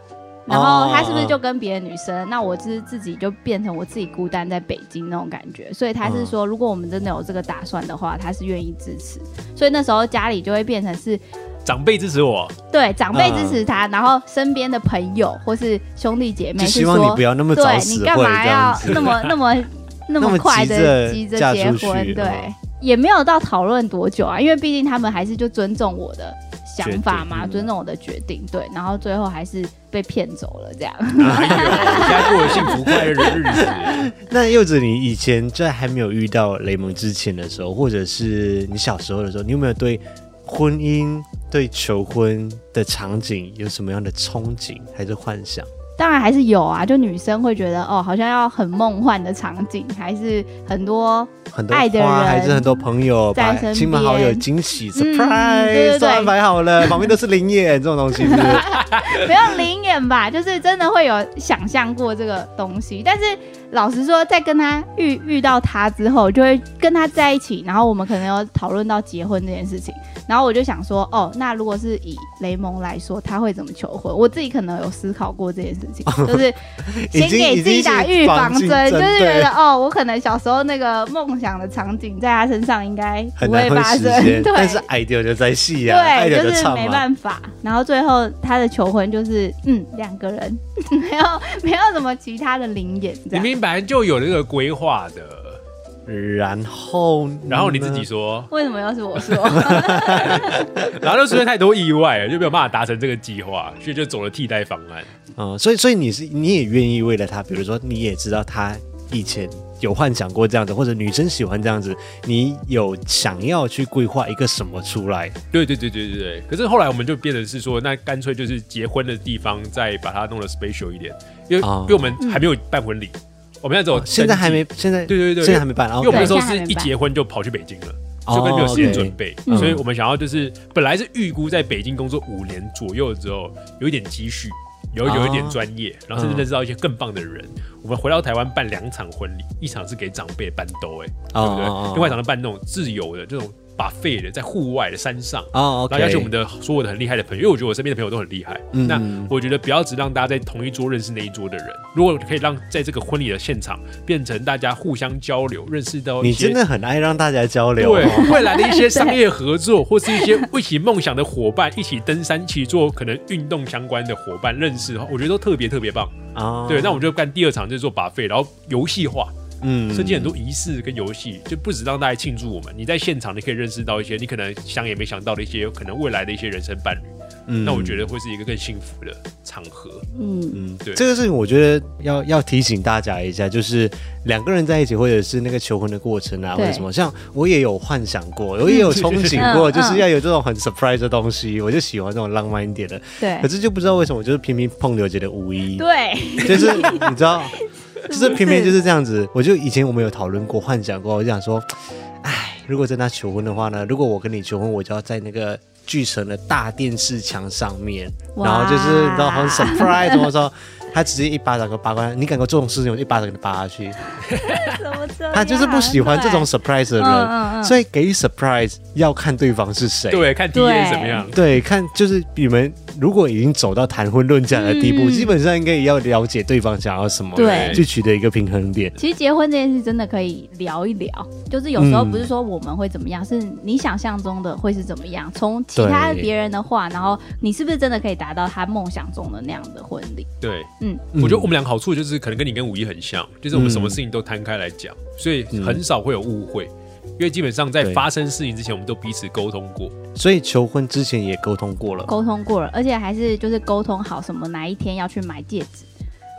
Speaker 3: 然后他是不是就跟别的女生？Oh. 那我就是自己就变成我自己孤单在北京那种感觉。所以他是说，如果我们真的有这个打算的话，他是愿意支持。所以那时候家里就会变成是
Speaker 2: 长辈支持我，
Speaker 3: 对，长辈支持他，然后身边的朋友或是兄弟姐妹是说，
Speaker 1: 希望你不要那么早死，
Speaker 3: 对，你干嘛要那么那么那么快的急着结婚？对，也没有到讨论多久啊，因为毕竟他们还是就尊重我的。想法嘛，尊重我的决定，对，然后最后还是被骗走了，这样。
Speaker 2: 哎呦，现在过了幸福快乐的日子。
Speaker 1: 那柚子，你以前在还没有遇到雷蒙之前的时候，或者是你小时候的时候，你有没有对婚姻、对求婚的场景有什么样的憧憬还是幻想？
Speaker 3: 当然还是有啊，就女生会觉得哦，好像要很梦幻的场景，还是很多爱的人，
Speaker 1: 还是很多朋友
Speaker 3: 在身边，
Speaker 1: 亲朋好友惊喜、嗯、，surprise，都安排好了，旁边都是灵眼这种东西是不是，
Speaker 3: 不用临演吧，就是真的会有想象过这个东西，但是。老实说，在跟他遇遇到他之后，就会跟他在一起，然后我们可能要讨论到结婚这件事情，然后我就想说，哦，那如果是以雷蒙来说，他会怎么求婚？我自己可能有思考过这件事情，就是先给自己打预防针，就是觉得哦，我可能小时候那个梦想的场景，在他身上应该不会发生，对，
Speaker 1: 但是 idea 就在戏啊，
Speaker 3: 对，就是没办法。然后最后他的求婚就是，嗯，两个人 没有没有什么其他的灵眼，这样。
Speaker 2: 本来就有那个规划的，
Speaker 1: 然后，
Speaker 2: 然后你自己说，
Speaker 3: 为什么要是我说？
Speaker 2: 然后就出现太多意外了，就没有办法达成这个计划，所以就走了替代方案。
Speaker 1: 嗯，所以，所以你是你也愿意为了他，比如说你也知道他以前有幻想过这样子，或者女生喜欢这样子，你有想要去规划一个什么出来？
Speaker 2: 对对对对对对。可是后来我们就变成是说，那干脆就是结婚的地方再把它弄得 special 一点，因为、嗯、因为我们还没有办婚礼。我们现在走，
Speaker 1: 现在还没，现在
Speaker 2: 对对对，
Speaker 1: 现在还没办，
Speaker 2: 因为我们那时候是一结婚就跑去北京了，就根本没有时间准备，哦 okay、所以我们想要就是本来是预估在北京工作五年左右之后，有一点积蓄，有有一点专业，哦、然后甚至认识到一些更棒的人，嗯、我们回到台湾办两场婚礼，一场是给长辈办兜，哎，对不对？哦、另外一场是办那种自由的这种。把废的在户外的山上啊，oh. 然后邀请我们的所有的很厉害的朋友，因为我觉得我身边的朋友都很厉害。嗯、那我觉得不要只让大家在同一桌认识那一桌的人，如果可以让在这个婚礼的现场变成大家互相交流，认识到
Speaker 1: 你真的很爱让大家交流，对
Speaker 2: 未来的一些商业合作，或是一些一起梦想的伙伴，一起登山，一起做可能运动相关的伙伴认识的话，我觉得都特别特别棒啊。Oh. 对，那我们就干第二场，就是做把废，然后游戏化。嗯，设计很多仪式跟游戏，就不止让大家庆祝我们。你在现场，你可以认识到一些你可能想也没想到的一些可能未来的一些人生伴侣。嗯，那我觉得会是一个更幸福的场合。嗯嗯，对，
Speaker 1: 这个事情我觉得要要提醒大家一下，就是两个人在一起，或者是那个求婚的过程啊，或者什么，像我也有幻想过，我也有憧憬过，就是要有这种很 surprise 的东西，我就喜欢这种浪漫一点的。
Speaker 3: 对，
Speaker 1: 可是就不知道为什么，就是偏偏碰刘姐的五一。
Speaker 3: 对，
Speaker 1: 就是你知道。就是偏偏就是这样子，我就以前我们有讨论过、幻想过，我就想说，哎，如果真的求婚的话呢？如果我跟你求婚，我就要在那个巨城的大电视墙上面，然后就是你知道很 surprise，怎么说？他直接一巴掌给扒过来，你敢做这种事情，我一巴掌给你扒下去。他就是不喜欢这种 surprise 的人，嗯嗯、所以给 surprise 要看对方是谁，
Speaker 2: 对，看第一眼怎么样，
Speaker 1: 对，看就是你们如果已经走到谈婚论嫁的地步，嗯、基本上应该也要了解对方想要什么，
Speaker 3: 对，
Speaker 1: 去取得一个平衡点。
Speaker 3: 其实结婚这件事真的可以聊一聊，就是有时候不是说我们会怎么样，嗯、是你想象中的会是怎么样。从其他别人的话，然后你是不是真的可以达到他梦想中的那样的婚礼？
Speaker 2: 对。嗯，我觉得我们两个好处就是可能跟你跟五一很像，就是我们什么事情都摊开来讲，所以很少会有误会，因为基本上在发生事情之前，我们都彼此沟通过，
Speaker 1: 所以求婚之前也沟通过了，
Speaker 3: 沟通过了，而且还是就是沟通好什么哪一天要去买戒指。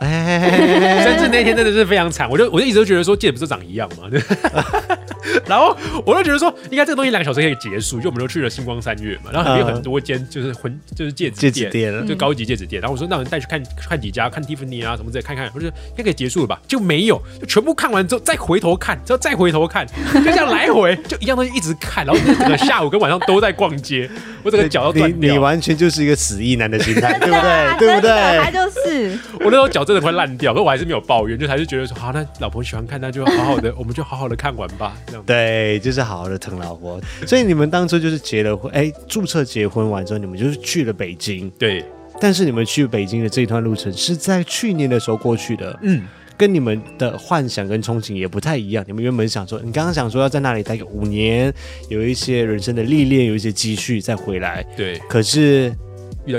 Speaker 2: 甚至那天真的是非常惨，我就我就一直都觉得说戒指不是长一样嘛，然后我就觉得说应该这个东西两个小时可以结束，就我们都去了星光三月嘛，然后里面有很多间就是婚就是戒指戒指店，就高级戒指店，然后我说那我们带去看看几家，看 Tiffany 啊什么之类看看，我说应该可以结束了吧，就没有，就全部看完之后再回头看，之后再回头看，就这样来回 就一样东西一直看，然后整个下午跟晚上都在逛街，我整个脚都断掉，
Speaker 1: 你完全就是一个死意男的心态，对不对？对不对？
Speaker 3: 他就是
Speaker 2: 我那时候脚。真的会烂掉，可我还是没有抱怨，就还是觉得说，好，那老婆喜欢看，那就好好的，我们就好好的看完吧。这样
Speaker 1: 对，就是好好的疼老婆。所以你们当初就是结了婚，哎，注册结婚完之后，你们就是去了北京。
Speaker 2: 对，
Speaker 1: 但是你们去北京的这一段路程是在去年的时候过去的，嗯，跟你们的幻想跟憧憬也不太一样。你们原本想说，你刚刚想说要在那里待个五年，有一些人生的历练，有一些积蓄再回来。
Speaker 2: 对，
Speaker 1: 可是。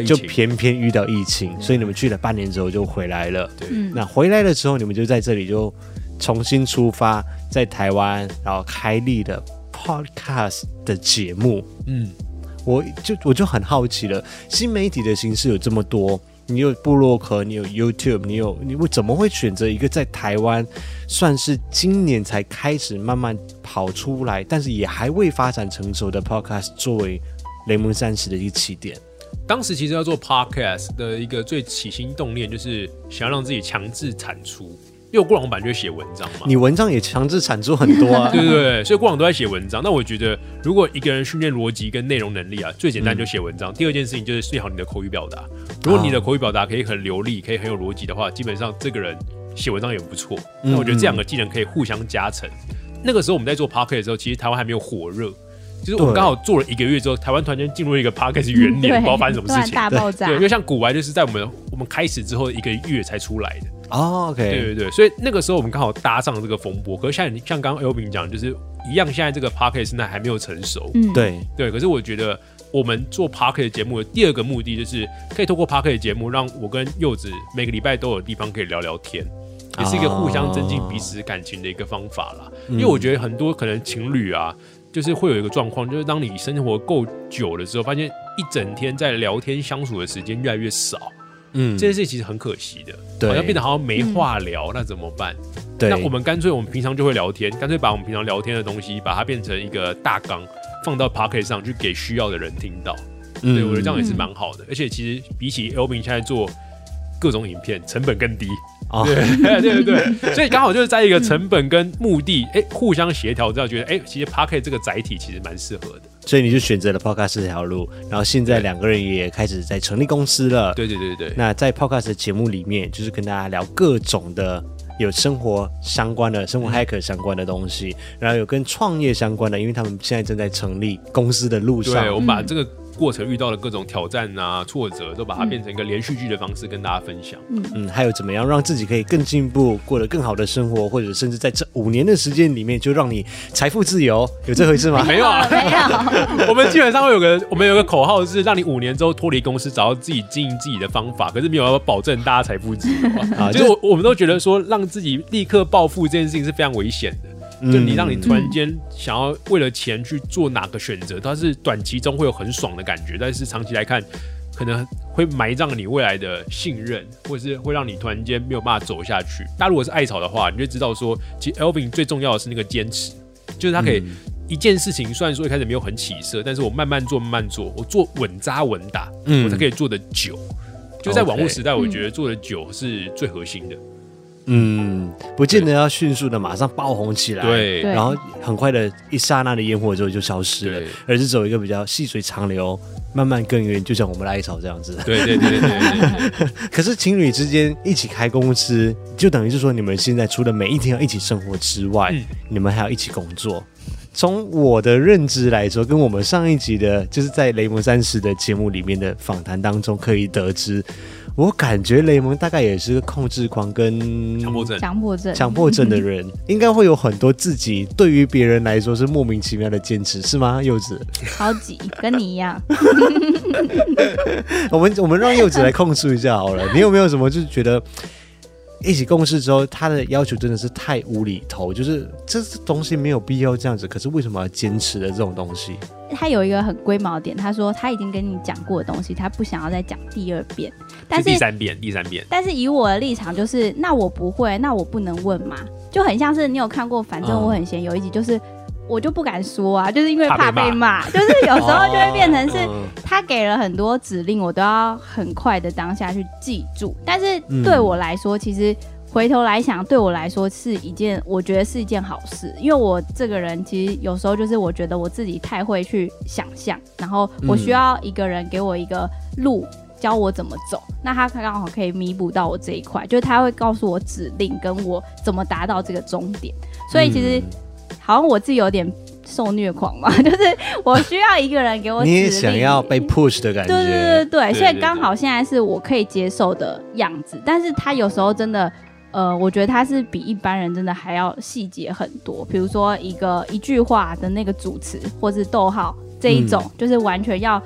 Speaker 1: 就偏偏遇到疫情，所以你们去了半年之后就回来了。
Speaker 2: 对，
Speaker 1: 那回来的时候，你们就在这里就重新出发，在台湾，然后开立的 Podcast 的节目。嗯，我就我就很好奇了，新媒体的形式有这么多，你有部落格，你有 YouTube，你有你为怎么会选择一个在台湾算是今年才开始慢慢跑出来，但是也还未发展成熟的 Podcast 作为雷蒙三十的一个起点？
Speaker 2: 当时其实要做 podcast 的一个最起心动念，就是想要让自己强制产出。因为过往版就会写文章嘛，
Speaker 1: 你文章也强制产出很多啊，
Speaker 2: 对对对，所以过往都在写文章。那我觉得，如果一个人训练逻辑跟内容能力啊，最简单就写文章。嗯、第二件事情就是练好你的口语表达。如果你的口语表达可以很流利，可以很有逻辑的话，基本上这个人写文章也不错。那我觉得这两个技能可以互相加成。嗯嗯，那个时候我们在做 Podcast 的时候，其实台湾还没有火热。就是我们刚好做了一个月之后，台湾突然间进入一个 Podcast 元年，不知道发生什么事情，
Speaker 3: 大爆炸。
Speaker 2: 对，因为像古玩就是在我们我们开始之后一个月才出来的。
Speaker 1: 哦，OK，
Speaker 2: 对对对，所以那个时候我们刚好搭上了这个风波。可是像像刚刚 Elvin 讲，就是一样，现在这个 Podcast 现在还没有成熟。
Speaker 1: 嗯，对
Speaker 2: 对。可是我觉得我们做 Podcast 节目的第二个目的，就是可以透过 Podcast 节目，让我跟柚子每个礼拜都有地方可以聊聊天，也是一个互相增进彼此感情的一个方法啦。因为我觉得很多可能情侣啊。就是会有一个状况，就是当你生活够久了之后，发现一整天在聊天相处的时间越来越少，嗯，这件事情其实很可惜的，对，好像变得好像没话聊，嗯、那怎么办？对，那我们干脆我们平常就会聊天，干脆把我们平常聊天的东西，把它变成一个大纲，放到 Podcast 上去给需要的人听到，嗯，对，我觉得这样也是蛮好的，而且其实比起 Elvin 现在做各种影片，成本更低。哦，对 对对对，所以刚好就是在一个成本跟目的哎、互相协调之后，觉得哎、欸，其实 Podcast 这个载体其实蛮适合的，
Speaker 1: 所以你就选择了 Podcast 这条路，然后现在两个人也开始在成立公司了。
Speaker 2: 对对对对，
Speaker 1: 那在 Podcast 的节目里面，就是跟大家聊各种的有生活相关的、生活 Hacker 相关的东西，嗯、然后有跟创业相关的，因为他们现在正在成立公司的路上。
Speaker 2: 对，我们把这个。过程遇到的各种挑战啊、挫折，都把它变成一个连续剧的方式跟大家分享。
Speaker 1: 嗯嗯，还有怎么样让自己可以更进步，过得更好的生活，或者甚至在这五年的时间里面就让你财富自由，有这回事吗？
Speaker 2: 没有啊，
Speaker 3: 没有。
Speaker 2: 我们基本上会有个，我们有个口号是让你五年之后脱离公司，找到自己经营自己的方法。可是没有要保证大家财富自由啊。就是我我们都觉得说，让自己立刻暴富这件事情是非常危险的。就你让你突然间想要为了钱去做哪个选择，它是短期中会有很爽的感觉，但是长期来看，可能会埋葬你未来的信任，或者是会让你突然间没有办法走下去。大家如果是艾草的话，你就知道说，其实 Elvin 最重要的是那个坚持，就是他可以一件事情，虽然说一开始没有很起色，但是我慢慢做，慢慢做，我做稳扎稳打，我才可以做的久。就在网络时代，我觉得做的久是最核心的。
Speaker 1: 嗯，不见得要迅速的马上爆红起来，
Speaker 2: 对，
Speaker 1: 然后很快的一刹那的烟火之后就消失了，而是走一个比较细水长流，慢慢耕耘，就像我们的艾草这样子。
Speaker 2: 对对对对对，对。
Speaker 1: 可是情侣之间一起开公司，就等于是说你们现在除了每一天要一起生活之外，嗯、你们还要一起工作。从我的认知来说，跟我们上一集的就是在雷蒙三十的节目里面的访谈当中可以得知。我感觉雷蒙大概也是个控制狂跟
Speaker 2: 强迫症、
Speaker 3: 强迫症、
Speaker 1: 强迫症的人，应该会有很多自己对于别人来说是莫名其妙的坚持，是吗？柚子，
Speaker 3: 超级跟你一样。
Speaker 1: 我们我们让柚子来控诉一下好了，你有没有什么就是觉得？一起共事之后，他的要求真的是太无厘头，就是这东西没有必要这样子，可是为什么要坚持的这种东西？
Speaker 3: 他有一个很龟毛点，他说他已经跟你讲过的东西，他不想要再讲第二遍，但是，是第
Speaker 2: 三遍，第三遍。
Speaker 3: 但是以我的立场就是，那我不会，那我不能问嘛，就很像是你有看过，反正我很闲，有一集就是。我就不敢说啊，就是因为怕被骂，就是有时候就会变成是他给了很多指令，我都要很快的当下去记住。但是对我来说，其实回头来想，对我来说是一件，我觉得是一件好事，因为我这个人其实有时候就是我觉得我自己太会去想象，然后我需要一个人给我一个路，教我怎么走，那他刚好可以弥补到我这一块，就是他会告诉我指令，跟我怎么达到这个终点，所以其实。好像我自己有点受虐狂嘛，就是我需要一个人给我指令。
Speaker 1: 你也想要被 push 的感觉。
Speaker 3: 对对对对，所以刚好现在是我可以接受的样子。但是他有时候真的，呃，我觉得他是比一般人真的还要细节很多。比如说一个一句话的那个主词或是逗号这一种，嗯、就是完全要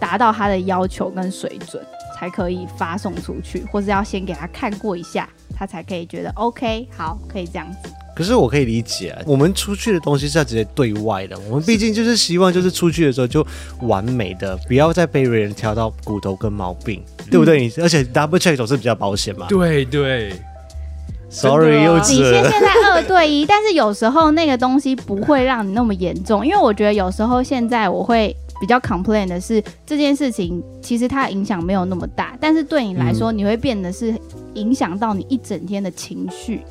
Speaker 3: 达到他的要求跟水准才可以发送出去，或是要先给他看过一下，他才可以觉得 OK，好，可以这样子。
Speaker 1: 可是我可以理解啊，我们出去的东西是要直接对外的。我们毕竟就是希望，就是出去的时候就完美的，不要再被别人挑到骨头跟毛病，对不对？而且 double check 总是比较保险嘛。
Speaker 2: 对对。
Speaker 1: ，sorry，幼稚。
Speaker 3: 你现现在二对一，但是有时候那个东西不会让你那么严重，因为我觉得有时候现在我会比较 complain 的是这件事情，其实它影响没有那么大，但是对你来说，你会变得是影响到你一整天的情绪。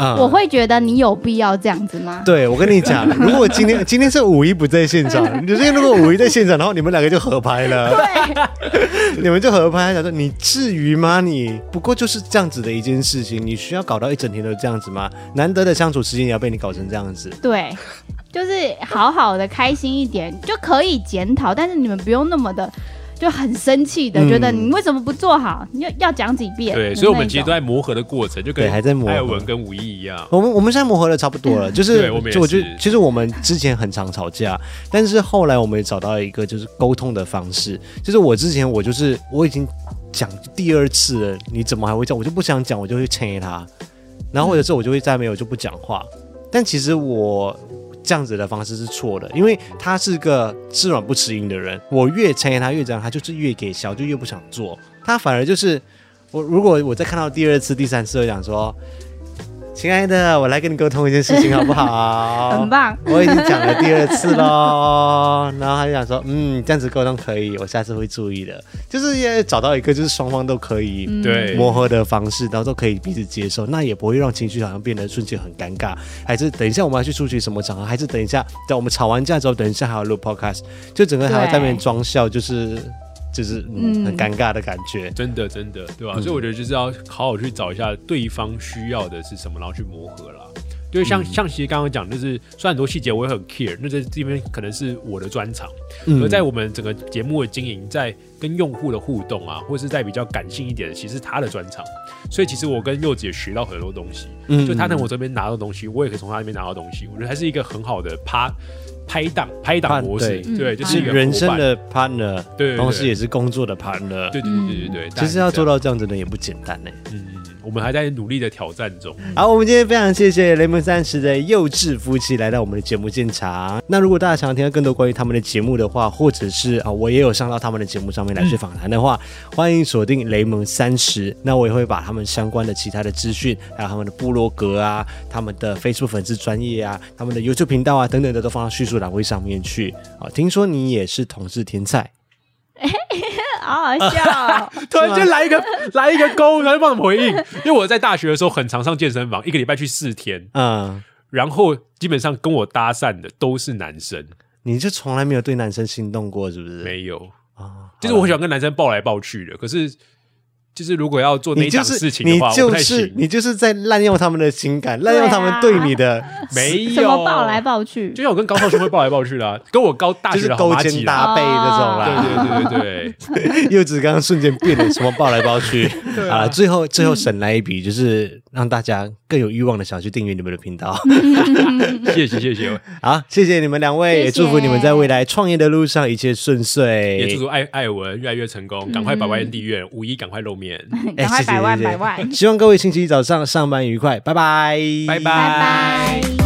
Speaker 3: 嗯、我会觉得你有必要这样子吗？
Speaker 1: 对，我跟你讲，如果今天今天是五一不在现场，你今天如果五一在现场，然后你们两个就合拍了，对，你们就合拍，想说你至于吗？你不过就是这样子的一件事情，你需要搞到一整天都这样子吗？难得的相处时间也要被你搞成这样子？
Speaker 3: 对，就是好好的开心一点就可以检讨，但是你们不用那么的。就很生气的，觉得你为什么不做好？你要要讲几遍？
Speaker 2: 对，所以我们其实都在磨合的过程，就跟还在磨合。艾文跟武艺一样，
Speaker 1: 我们我们现在磨合的差不多了，就是就我觉得其实我们之前很常吵架，但是后来我们也找到一个就是沟通的方式，就是我之前我就是我已经讲第二次了，你怎么还会讲？我就不想讲，我就会催他，然后或者是我就会再没有就不讲话，但其实我。这样子的方式是错的，因为他是个吃软不吃硬的人。我越催他越这样，他就是越给小，就越不想做。他反而就是我，如果我再看到第二次、第三次，我想说。亲爱的，我来跟你沟通一件事情，好不好？
Speaker 3: 很棒。
Speaker 1: 我已经讲了第二次喽，然后他就想说，嗯，这样子沟通可以，我下次会注意的。就是要找到一个就是双方都可以对磨合的方式，然后都可以彼此接受，那也不会让情绪好像变得瞬间很尴尬。还是等一下我们要去出席什么场合？还是等一下等我们吵完架之后，等一下还要录 podcast，就整个还要在那边装笑，就是。就是嗯，很尴尬的感觉，
Speaker 2: 嗯、真的真的，对吧？嗯、所以我觉得就是要好好去找一下对方需要的是什么，然后去磨合啦。因为像、嗯、像其实刚刚讲，就是虽然很多细节我也很 care，那这这边可能是我的专长。嗯、而在我们整个节目的经营，在跟用户的互动啊，或是在比较感性一点的，其实他的专长。所以其实我跟柚子也学到很多东西，嗯，就他从我这边拿到东西，我也可以从他那边拿到东西。我觉得还是一个很好的趴。拍档拍档模式，对，对，就是
Speaker 1: 人生的 partner，对，同时也是工作的 partner，
Speaker 2: 对对对对对。
Speaker 1: 其实要做到这样子呢也不简单呢。
Speaker 2: 嗯，我们还在努力的挑战中。
Speaker 1: 好，我们今天非常谢谢雷蒙三十的幼稚夫妻来到我们的节目现场。那如果大家想要听到更多关于他们的节目的话，或者是啊，我也有上到他们的节目上面来去访谈的话，欢迎锁定雷蒙三十。那我也会把他们相关的其他的资讯，还有他们的部落格啊，他们的 Facebook 粉丝专业啊，他们的 YouTube 频道啊等等的，都放到叙述栏位上面去。啊，听说你也是同志天才，
Speaker 3: 好好笑哦！
Speaker 2: 突然间来一个来一个勾，然后帮我们回应。因为我在大学的时候很常上健身房，一个礼拜去四天，嗯，然后基本上跟我搭讪的都是男生。
Speaker 1: 你就从来没有对男生心动过，是不是？
Speaker 2: 没有啊，就是我很喜欢跟男生抱来抱去的，可是。就是如果要做那件事情的话，
Speaker 1: 你就是你就是在滥用他们的情感，滥用他们对你的
Speaker 2: 没有。
Speaker 3: 什么抱来抱去，
Speaker 2: 就像我跟高少兄会抱来抱去的，跟我高大就是
Speaker 1: 勾肩搭背那种
Speaker 2: 啦。对对对对对，
Speaker 1: 柚子 刚刚瞬间变了，什么抱来抱去。啊？最后最后省来一笔，就是让大家更有欲望的想去订阅你们的频道。
Speaker 2: 谢谢谢谢，
Speaker 1: 好，谢谢你们两位，也祝福你们在未来创业的路上一切顺遂，
Speaker 2: 也祝福艾艾文越来越成功，赶快百万订阅，五一赶快露面。
Speaker 3: 赶快百万百万！
Speaker 1: 希望各位星期一早上上班愉快，拜拜，
Speaker 2: 拜拜。